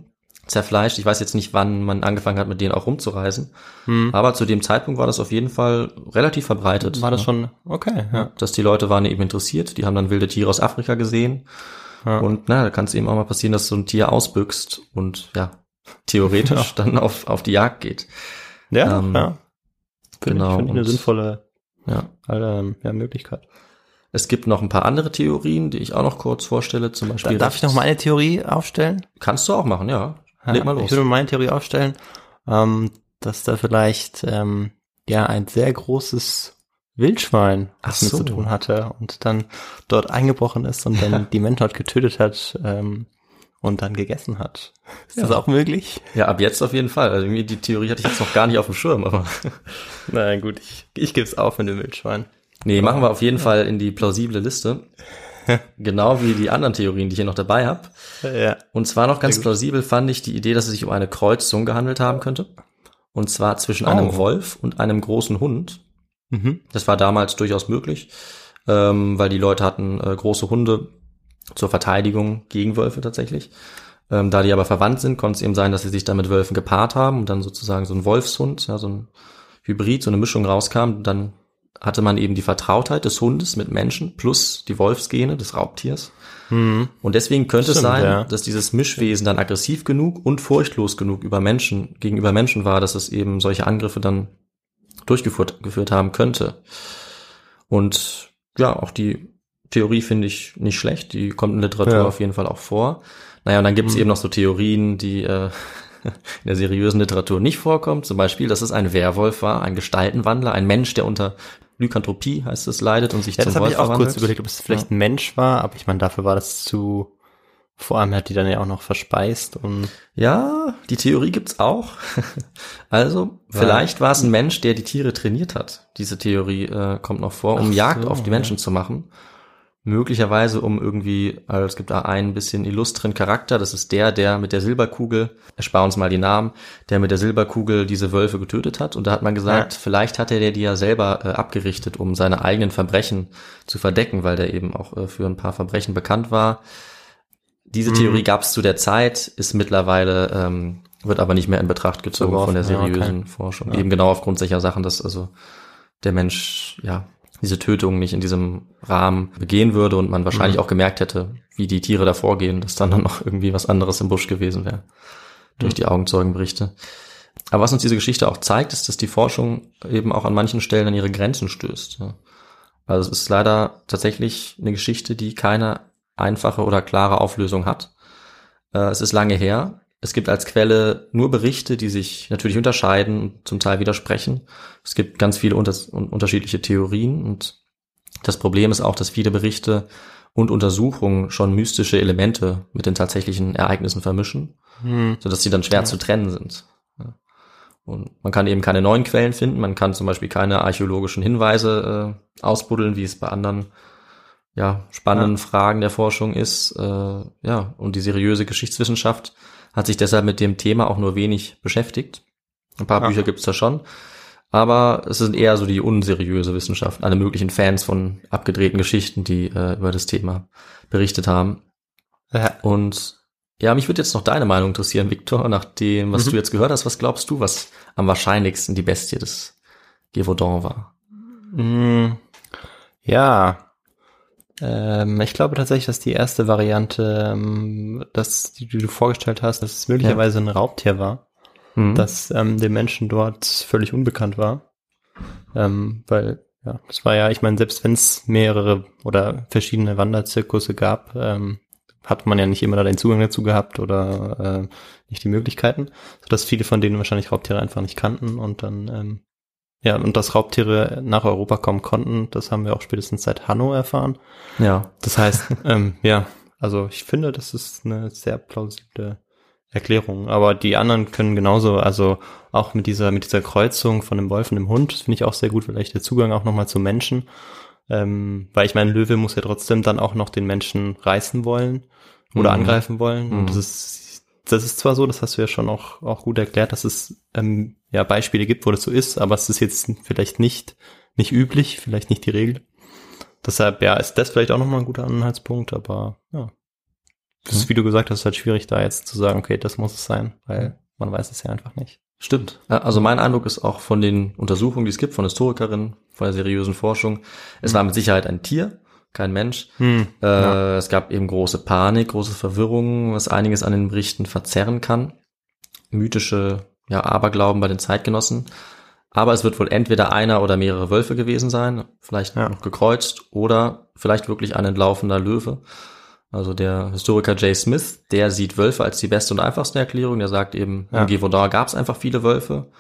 zerfleischt. Ich weiß jetzt nicht, wann man angefangen hat, mit denen auch rumzureisen. Hm, Aber zu dem Zeitpunkt war das auf jeden Fall relativ verbreitet. war das ne? schon, okay, ja. Dass die Leute waren eben interessiert, die haben dann wilde Tiere aus Afrika gesehen. Ja. Und na, da kann es eben auch mal passieren, dass so ein Tier ausbüchst und ja, theoretisch dann auf, auf die Jagd geht. Ja, Ähm, ja. Finde genau, ich, finde ich eine sinnvolle Ja. ähm, ja, Möglichkeit. Es gibt noch ein paar andere Theorien, die ich auch noch kurz vorstelle. Zum Beispiel. Darf ich noch meine Theorie aufstellen? Kannst du auch machen, ja. Leg mal Ich los. würde meine Theorie aufstellen, ähm, dass da vielleicht ähm, ja ein sehr großes Wildschwein was Ach mit so. zu tun hatte und dann dort eingebrochen ist und dann die Menschheit getötet hat ähm, und dann gegessen hat. Ist das Ja. auch möglich? Ja, ab jetzt auf jeden Fall. Also irgendwie die Theorie hatte ich jetzt noch gar nicht auf dem Schirm, aber Na gut, ich, ich gebe es auf mit dem Wildschwein. nee, machen wir auf jeden Fall in die plausible Liste. genau wie die anderen Theorien, die ich hier noch dabei habe. Ja. Und zwar noch ganz plausibel fand ich die Idee, dass es sich um eine Kreuzung gehandelt haben könnte. Und zwar zwischen einem Oh. Wolf und einem großen Hund. Mhm. Das war damals durchaus möglich, ähm, weil die Leute hatten äh, große Hunde zur Verteidigung gegen Wölfe tatsächlich. Ähm, da die aber verwandt sind, konnte es eben sein, dass sie sich dann mit Wölfen gepaart haben und dann sozusagen so ein Wolfshund, ja, so ein Hybrid, so eine Mischung rauskam. Dann hatte man eben die Vertrautheit des Hundes mit Menschen plus die Wolfsgene des Raubtiers. Mhm. Und deswegen könnte es Stimmt, sein, ja. dass dieses Mischwesen dann aggressiv genug und furchtlos genug über Menschen, gegenüber Menschen war, dass es eben solche Angriffe dann durchgeführt geführt haben könnte. Und ja, auch die Theorie finde ich nicht schlecht, die kommt in Literatur Ja. auf jeden Fall auch vor. Naja, und dann gibt es Mhm. eben noch so Theorien, die äh, in der seriösen Literatur nicht vorkommt. Zum Beispiel, dass es ein Werwolf war, ein Gestaltenwandler, ein Mensch, der unter Lykanthropie, heißt es, leidet und sich Ja, zum das habe Wolf ich auch verwandelt. kurz überlegt, ob es vielleicht ein Mensch war, aber ich meine, dafür war das zu, vor allem hat die dann ja auch noch verspeist und Ja, die Theorie gibt's auch. Also, vielleicht war es ein Mensch, der die Tiere trainiert hat. Diese Theorie äh, kommt noch vor, um Ach Jagd so, auf die Menschen zu machen. Möglicherweise um irgendwie, also es gibt da einen bisschen illustren Charakter, das ist der, der mit der Silberkugel, erspar uns mal die Namen, der mit der Silberkugel diese Wölfe getötet hat. Und da hat man gesagt, Ja. vielleicht hat er der die ja selber äh, abgerichtet, um seine eigenen Verbrechen zu verdecken, weil der eben auch äh, für ein paar Verbrechen bekannt war. Diese Mhm. Theorie gab es zu der Zeit, ist mittlerweile, ähm, wird aber nicht mehr in Betracht gezogen von der Verworfen, ja, seriösen okay. Forschung. Ja. Eben genau aufgrund solcher Sachen, dass also der Mensch, ja, diese Tötung nicht in diesem Rahmen begehen würde und man wahrscheinlich Mhm. auch gemerkt hätte, wie die Tiere da vorgehen, dass dann noch irgendwie was anderes im Busch gewesen wäre. Durch Mhm. die Augenzeugenberichte. Aber was uns diese Geschichte auch zeigt, ist, dass die Forschung eben auch an manchen Stellen an ihre Grenzen stößt. Also es ist leider tatsächlich eine Geschichte, die keine einfache oder klare Auflösung hat. Äh, Es ist lange her. Es gibt als Quelle nur Berichte, die sich natürlich unterscheiden und zum Teil widersprechen. Es gibt ganz viele unter un- unterschiedliche Theorien und das Problem ist auch, dass viele Berichte und Untersuchungen schon mystische Elemente mit den tatsächlichen Ereignissen vermischen, hm. sodass sie dann schwer zu trennen sind. Ja. Und man kann eben keine neuen Quellen finden, man kann zum Beispiel keine archäologischen Hinweise äh, ausbuddeln, wie es bei anderen ja, spannenden Fragen der Forschung ist. Äh, ja, und die seriöse Geschichtswissenschaft hat sich deshalb mit dem Thema auch nur wenig beschäftigt. Ein paar Ja. Bücher gibt's da schon. Aber es sind eher so die unseriöse Wissenschaft, alle möglichen Fans von abgedrehten Geschichten, die äh, über das Thema berichtet haben. Ja. Und ja, mich würde jetzt noch deine Meinung interessieren, Victor, nach dem, was Mhm. du jetzt gehört hast. Was glaubst du, was am wahrscheinlichsten die Bestie des Gévaudan war? Mm, Ja. Ähm, ich glaube tatsächlich, dass die erste Variante, ähm, dass die, die du vorgestellt hast, dass es möglicherweise ein Raubtier war, Mhm. das ähm, den Menschen dort völlig unbekannt war. Ähm, weil, ja, das war ja, ich meine, selbst wenn es mehrere oder verschiedene Wanderzirkusse gab, ähm, hat man ja nicht immer da den Zugang dazu gehabt oder äh, nicht die Möglichkeiten, sodass viele von denen wahrscheinlich Raubtiere einfach nicht kannten und dann ähm, ja, und dass Raubtiere nach Europa kommen konnten, das haben wir auch spätestens seit Hanno erfahren. ja. Das heißt, ähm, ja, also ich finde, das ist eine sehr plausible Erklärung. Aber die anderen können genauso, also auch mit dieser, mit dieser Kreuzung von dem Wolf und dem Hund, das finde ich auch sehr gut, vielleicht der Zugang auch nochmal zum Menschen. Ähm, weil ich meine, ein Löwe muss ja trotzdem dann auch noch den Menschen reißen wollen oder Mhm. angreifen wollen. Mhm. Und das ist, das ist zwar so, das hast du ja schon auch, auch gut erklärt, dass es ähm, ja Beispiele gibt, wo das so ist, aber es ist jetzt vielleicht nicht, nicht üblich, vielleicht nicht die Regel. Deshalb, ja, ist das vielleicht auch nochmal ein guter Anhaltspunkt, aber ja. Das ist, wie du gesagt hast, halt schwierig, da jetzt zu sagen, okay, das muss es sein, weil man weiß es ja einfach nicht. Stimmt. Also mein Eindruck ist auch von den Untersuchungen, die es gibt, von Historikerinnen, von der seriösen Forschung, es war mit Sicherheit ein Tier, kein Mensch. Hm, Äh, ja. Es gab eben große Panik, große Verwirrung, was einiges an den Berichten verzerren kann. Mythische ja, Aberglauben bei den Zeitgenossen. Aber es wird wohl entweder einer oder mehrere Wölfe gewesen sein, vielleicht Ja. noch gekreuzt oder vielleicht wirklich ein entlaufender Löwe. Also der Historiker Jay Smith, der sieht Wölfe als die beste und einfachste Erklärung. Der sagt eben, Ja. im Gévaudan gab es einfach viele Wölfe.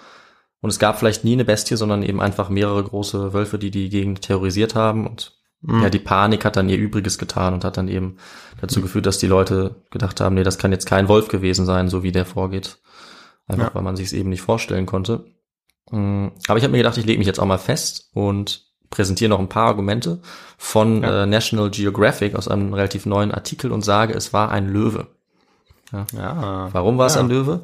Und es gab vielleicht nie eine Bestie, sondern eben einfach mehrere große Wölfe, die die Gegend terrorisiert haben. Und. Ja, die Panik hat dann ihr Übriges getan und hat dann eben dazu geführt, dass die Leute gedacht haben, nee, das kann jetzt kein Wolf gewesen sein, so wie der vorgeht. Einfach Ja. weil man sich es eben nicht vorstellen konnte. Mm, Aber ich habe mir gedacht, ich lege mich jetzt auch mal fest und präsentiere noch ein paar Argumente von Ja. äh, National Geographic aus einem relativ neuen Artikel und sage, es war ein Löwe. Ja. Warum war es Ja. ein Löwe?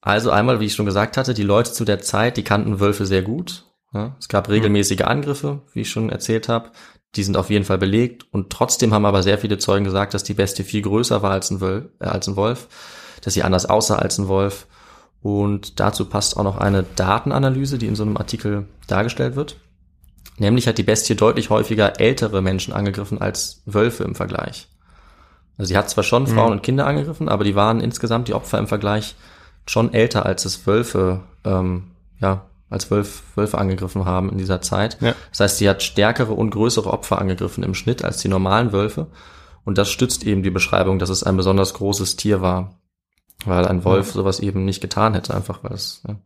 Also einmal, wie ich schon gesagt hatte, die Leute zu der Zeit, die kannten Wölfe sehr gut. Ja, es gab regelmäßige Angriffe, wie ich schon erzählt habe. Die sind auf jeden Fall belegt und trotzdem haben aber sehr viele Zeugen gesagt, dass die Bestie viel größer war als ein, Wölf, äh, als ein Wolf, dass sie anders aussah als ein Wolf. Und dazu passt auch noch eine Datenanalyse, die in so einem Artikel dargestellt wird. Nämlich hat die Bestie deutlich häufiger ältere Menschen angegriffen als Wölfe im Vergleich. Also sie hat zwar schon Frauen und Kinder angegriffen, aber die waren insgesamt die Opfer im Vergleich schon älter, als es Wölfe, ähm, ja, als Wölf, Wölfe angegriffen haben in dieser Zeit. Ja. Das heißt, sie hat stärkere und größere Opfer angegriffen im Schnitt als die normalen Wölfe. Und das stützt eben die Beschreibung, dass es ein besonders großes Tier war. Weil ein Wolf sowas eben nicht getan hätte, einfach weil es ja,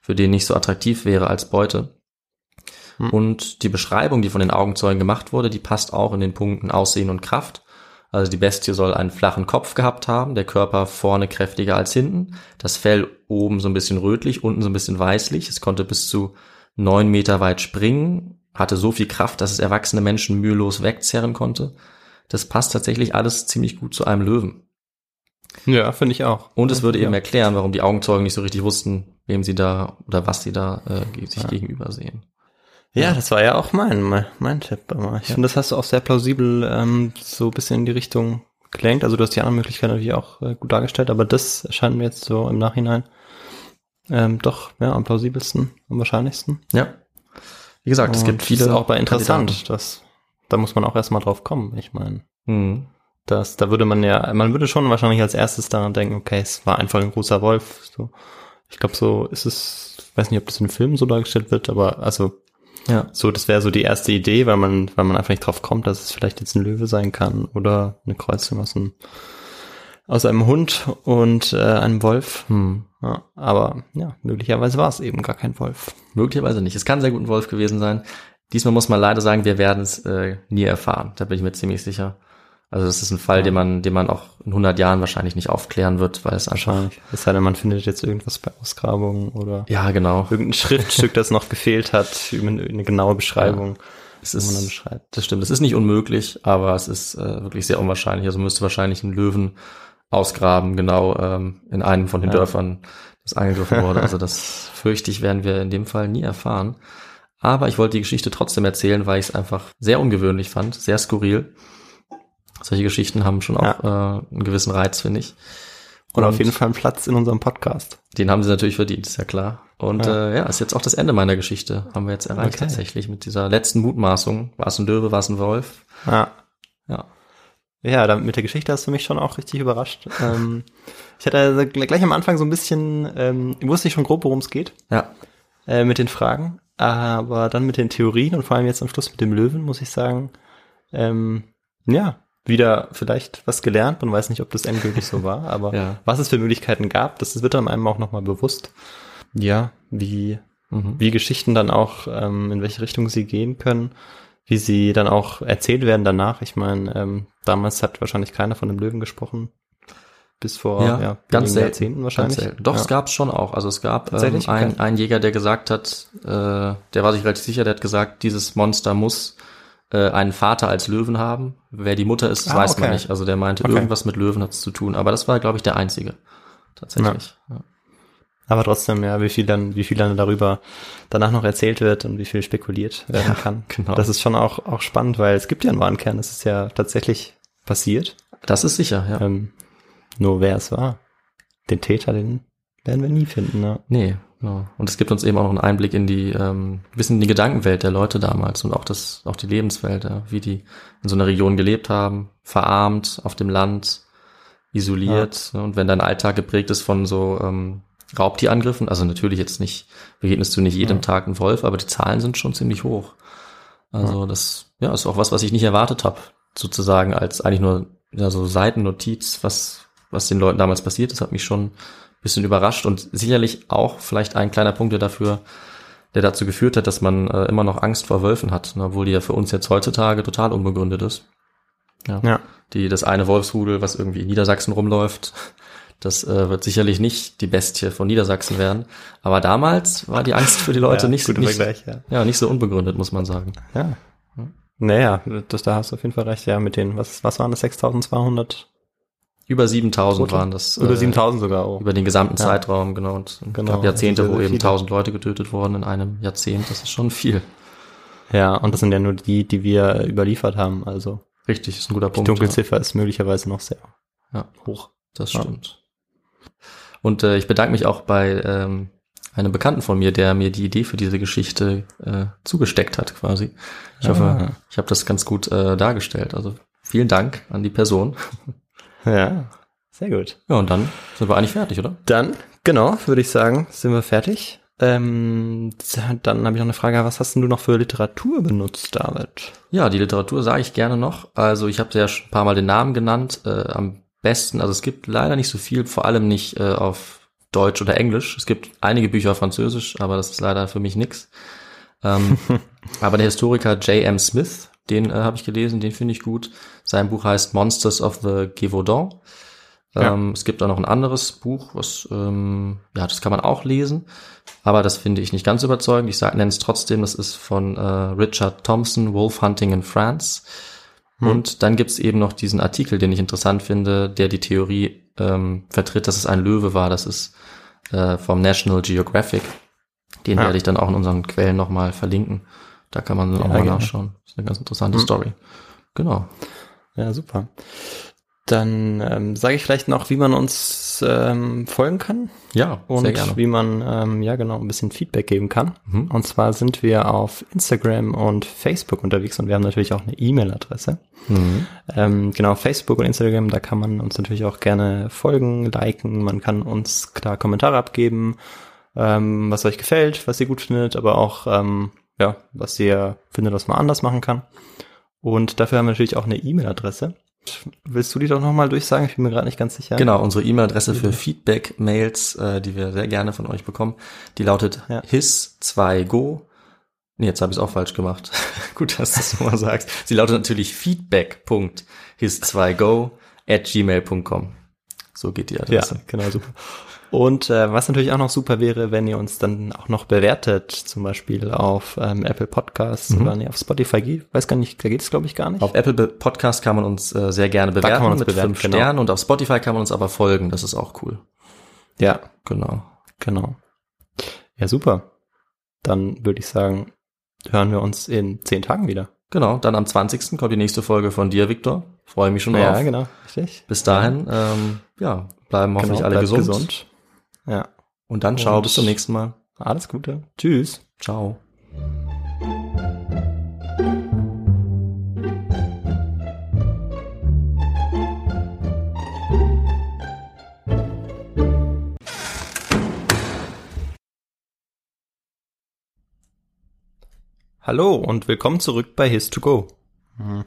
für den nicht so attraktiv wäre als Beute. Hm. Und die Beschreibung, die von den Augenzeugen gemacht wurde, die passt auch in den Punkten Aussehen und Kraft. Also die Bestie soll einen flachen Kopf gehabt haben, der Körper vorne kräftiger als hinten, das Fell oben so ein bisschen rötlich, unten so ein bisschen weißlich. Es konnte bis zu neun Meter weit springen, hatte so viel Kraft, dass es erwachsene Menschen mühelos wegzerren konnte. Das passt tatsächlich alles ziemlich gut zu einem Löwen. Ja, finde ich auch. Und es würde eben ja. erklären, warum die Augenzeugen nicht so richtig wussten, wem sie da oder was sie da äh, sich gegenüber sehen. Ja, das war ja auch mein, mein, mein Tipp. Aber ich Ja. finde, das hast du auch sehr plausibel ähm, so ein bisschen in die Richtung gelenkt. Also du hast die anderen Möglichkeiten natürlich auch äh, gut dargestellt, aber das erscheint mir jetzt so im Nachhinein ähm, doch ja, am plausibelsten, am wahrscheinlichsten. Ja. Wie gesagt, es gibt viele. das ist auch bei interessant. Das, da muss man auch erstmal drauf kommen. Ich meine, Mhm. das, da würde man ja, man würde schon wahrscheinlich als erstes daran denken, okay, es war einfach ein großer Wolf. So. Ich glaube, so ist es, ich weiß nicht, ob das in Filmen so dargestellt wird, aber also Ja. so, das wäre so die erste Idee, weil man, weil man einfach nicht drauf kommt, dass es vielleicht jetzt ein Löwe sein kann oder eine Kreuzung aus einem, aus einem Hund und äh, einem Wolf. Hm. Ja, aber ja, möglicherweise war es eben gar kein Wolf. Möglicherweise nicht. Es kann sehr gut ein Wolf gewesen sein. Diesmal muss man leider sagen, wir werden es äh, nie erfahren. Da bin ich mir ziemlich sicher. Also das ist ein Fall, Ja. den man, den man auch in 100 Jahren wahrscheinlich nicht aufklären wird, weil es einfach. Wahrscheinlich. Es sei denn, man findet jetzt irgendwas bei Ausgrabungen oder Ja, genau. irgendein Schriftstück, das noch gefehlt hat, eine, genaue Beschreibung, man dann ist, das stimmt. Es ist nicht unmöglich, aber es ist äh, wirklich sehr unwahrscheinlich. Also müsste wahrscheinlich ein Löwen ausgraben, genau ähm, in einem von den Ja. Dörfern, das angegriffen wurde. Also das fürchte ich, werden wir in dem Fall nie erfahren. Aber ich wollte die Geschichte trotzdem erzählen, weil ich es einfach sehr ungewöhnlich fand, sehr skurril. Solche Geschichten haben schon auch äh, einen gewissen Reiz, finde ich. Und auf jeden Fall einen Platz in unserem Podcast. Den haben sie natürlich verdient, ist ja klar. Und Ja. ja, äh, ja ist jetzt auch das Ende meiner Geschichte. Haben wir jetzt erreicht Okay. tatsächlich mit dieser letzten Mutmaßung. War es ein Löwe, war es ein Wolf? Ja. Ja. Ja, damit mit der Geschichte hast du mich schon auch richtig überrascht. ähm, ich hatte also gleich am Anfang so ein bisschen, ähm, ich wusste ich schon grob, worum es geht, Ja. äh, mit den Fragen. Aber dann mit den Theorien und vor allem jetzt am Schluss mit dem Löwen, muss ich sagen, ähm, ja, wieder vielleicht was gelernt. Man weiß nicht, ob das endgültig so war, aber Ja. was es für Möglichkeiten gab, das wird dann einem auch nochmal bewusst. Ja, wie, Mhm. wie Geschichten dann auch, ähm, in welche Richtung sie gehen können, wie sie dann auch erzählt werden danach. Ich meine, ähm, damals hat wahrscheinlich keiner von dem Löwen gesprochen. Bis vor Ja, ja, ganz selten. Jahrzehnten wahrscheinlich. Ganz selten. Doch, ja. es gab schon auch. Also es gab ähm, einen Jäger, der gesagt hat, äh, der war sich relativ sicher, der hat gesagt, dieses Monster muss äh, einen Vater als Löwen haben. Wer die Mutter ist, das Ah, weiß man okay. nicht. Also der meinte, Okay. irgendwas mit Löwen hat es zu tun. Aber das war, glaube ich, der einzige. Tatsächlich. Ja. Aber trotzdem, ja, wie viel dann, wie viel dann darüber danach noch erzählt wird und wie viel spekuliert werden Ja, kann. genau. Das ist schon auch, auch spannend, weil es gibt ja einen wahren Kern. Es ist ja tatsächlich passiert. Das ist sicher, ja. Ähm, nur wer es war. Den Täter, den werden wir nie finden. Ne? Nee, genau. Und es gibt uns eben auch noch einen Einblick in die, ähm, bisschen in die Gedankenwelt der Leute damals und auch das, auch die Lebenswelt, ja, wie die in so einer Region gelebt haben, verarmt, auf dem Land, isoliert. Und wenn dein Alltag geprägt ist von so ähm, Raubtierangriffen. Also natürlich jetzt nicht, begegnest du nicht jedem Ja. Tag einen Wolf, aber die Zahlen sind schon ziemlich hoch. Also das, ja, ist auch was, was ich nicht erwartet habe, sozusagen als eigentlich nur ja, so Seitennotiz, was, was den Leuten damals passiert ist, hat mich schon bisschen überrascht und sicherlich auch vielleicht ein kleiner Punkt, der dafür, der dazu geführt hat, dass man äh, immer noch Angst vor Wölfen hat, ne, obwohl die ja für uns jetzt heutzutage total unbegründet ist. Ja. Ja. Die, das eine Wolfsrudel, was irgendwie in Niedersachsen rumläuft, das äh, wird sicherlich nicht die Bestie von Niedersachsen werden. Aber damals war die Angst für die Leute Ja, nicht, guter nicht, Vergleich, ja. ja, nicht so unbegründet, muss man sagen. Ja. Naja, das, da hast du auf jeden Fall recht, ja, mit den, was, was waren das, 6200? Über 7000 Tote? waren das. Über äh, 7000 sogar auch. Über den gesamten Ja. Zeitraum, genau. Und es Genau, gab Jahrzehnte, sehr, wo eben viele. 1000 Leute getötet wurden in einem Jahrzehnt. Das ist schon viel. Ja, und das sind ja nur die, die wir überliefert haben, also Richtig, ist ein guter die Punkt. Dunkelziffer ist möglicherweise noch sehr Ja. hoch. Das Ja. stimmt. Und äh, ich bedanke mich auch bei ähm, einem Bekannten von mir, der mir die Idee für diese Geschichte äh, zugesteckt hat, quasi. Ich hoffe, Ah. ich habe das ganz gut äh, dargestellt. Also vielen Dank an die Person. Ja, sehr gut. Ja, und dann sind wir eigentlich fertig, oder? Dann, genau, würde ich sagen, sind wir fertig. Ähm, dann habe ich noch eine Frage, was hast denn du noch für Literatur benutzt, David? Ja, die Literatur sage ich gerne noch. Also ich habe ja schon ein paar Mal den Namen genannt. Äh, am besten, also es gibt leider nicht so viel, vor allem nicht äh, auf Deutsch oder Englisch. Es gibt einige Bücher auf Französisch, aber das ist leider für mich nix. Ähm, aber der Historiker J.M. Smith, den äh, habe ich gelesen, den finde ich gut. Sein Buch heißt Monsters of the Gévaudan. Ja. Ähm, Es gibt auch noch ein anderes Buch, was, ähm, ja, das kann man auch lesen, aber das finde ich nicht ganz überzeugend. Ich nenne es trotzdem, das ist von äh, Richard Thompson, Wolf Hunting in France. Und dann gibt's eben noch diesen Artikel, den ich interessant finde, der die Theorie ähm, vertritt, dass es ein Löwe war. Das ist äh, vom National Geographic. Den Ja. werde ich dann auch in unseren Quellen nochmal verlinken. Da kann man dann Ja, auch mal gerne. nachschauen. Das ist eine ganz interessante Mhm. Story. Genau. Ja, super. Dann ähm, sage ich vielleicht noch, wie man uns ähm, folgen kann Ja, und sehr gerne. wie man ähm, ja genau ein bisschen Feedback geben kann. Mhm. Und zwar sind wir auf Instagram und Facebook unterwegs und wir haben natürlich auch eine E-Mail-Adresse. Mhm. Ähm, genau, Facebook und Instagram, da kann man uns natürlich auch gerne folgen, liken, man kann uns klar Kommentare abgeben, ähm, was euch gefällt, was ihr gut findet, aber auch ähm, ja, was ihr findet, was man anders machen kann. Und dafür haben wir natürlich auch eine E-Mail-Adresse. Willst du die doch nochmal durchsagen? Ich bin mir gerade nicht ganz sicher. Genau, unsere E-Mail-Adresse für Feedback-Mails, äh, die wir sehr gerne von euch bekommen, die lautet Ja. his2go. Nee, jetzt habe ich es auch falsch gemacht. Gut, dass du es nochmal sagst. Sie lautet natürlich feedback.his2go at gmail.com. So geht die Ja, Adresse. genau, super. Und äh, was natürlich auch noch super wäre, wenn ihr uns dann auch noch bewertet, zum Beispiel auf ähm, Apple Podcasts Mhm. oder nee, auf Spotify geht, weiß gar nicht, da geht es glaube ich gar nicht. Auf Apple Podcast kann man uns äh, sehr gerne bewerten kann man uns mit bewerten, fünf genau. Sternen und auf Spotify kann man uns aber folgen. Das ist auch cool. ja, Genau. genau. Ja, super. Dann würde ich sagen, hören wir uns in zehn Tagen wieder. Genau, dann am 20. kommt die nächste Folge von dir, Viktor. Freue mich schon drauf. Ja, genau, richtig. Bis dahin, ähm, ja, bleiben hoffentlich Genau, alle bleibt gesund. Ja, Und dann ciao, Und- bis zum nächsten Mal. alles Gute. Tschüss. Ciao. Hallo und willkommen zurück bei His2Go. Hm.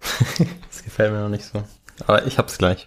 das gefällt mir noch nicht so. Aber ich hab's gleich.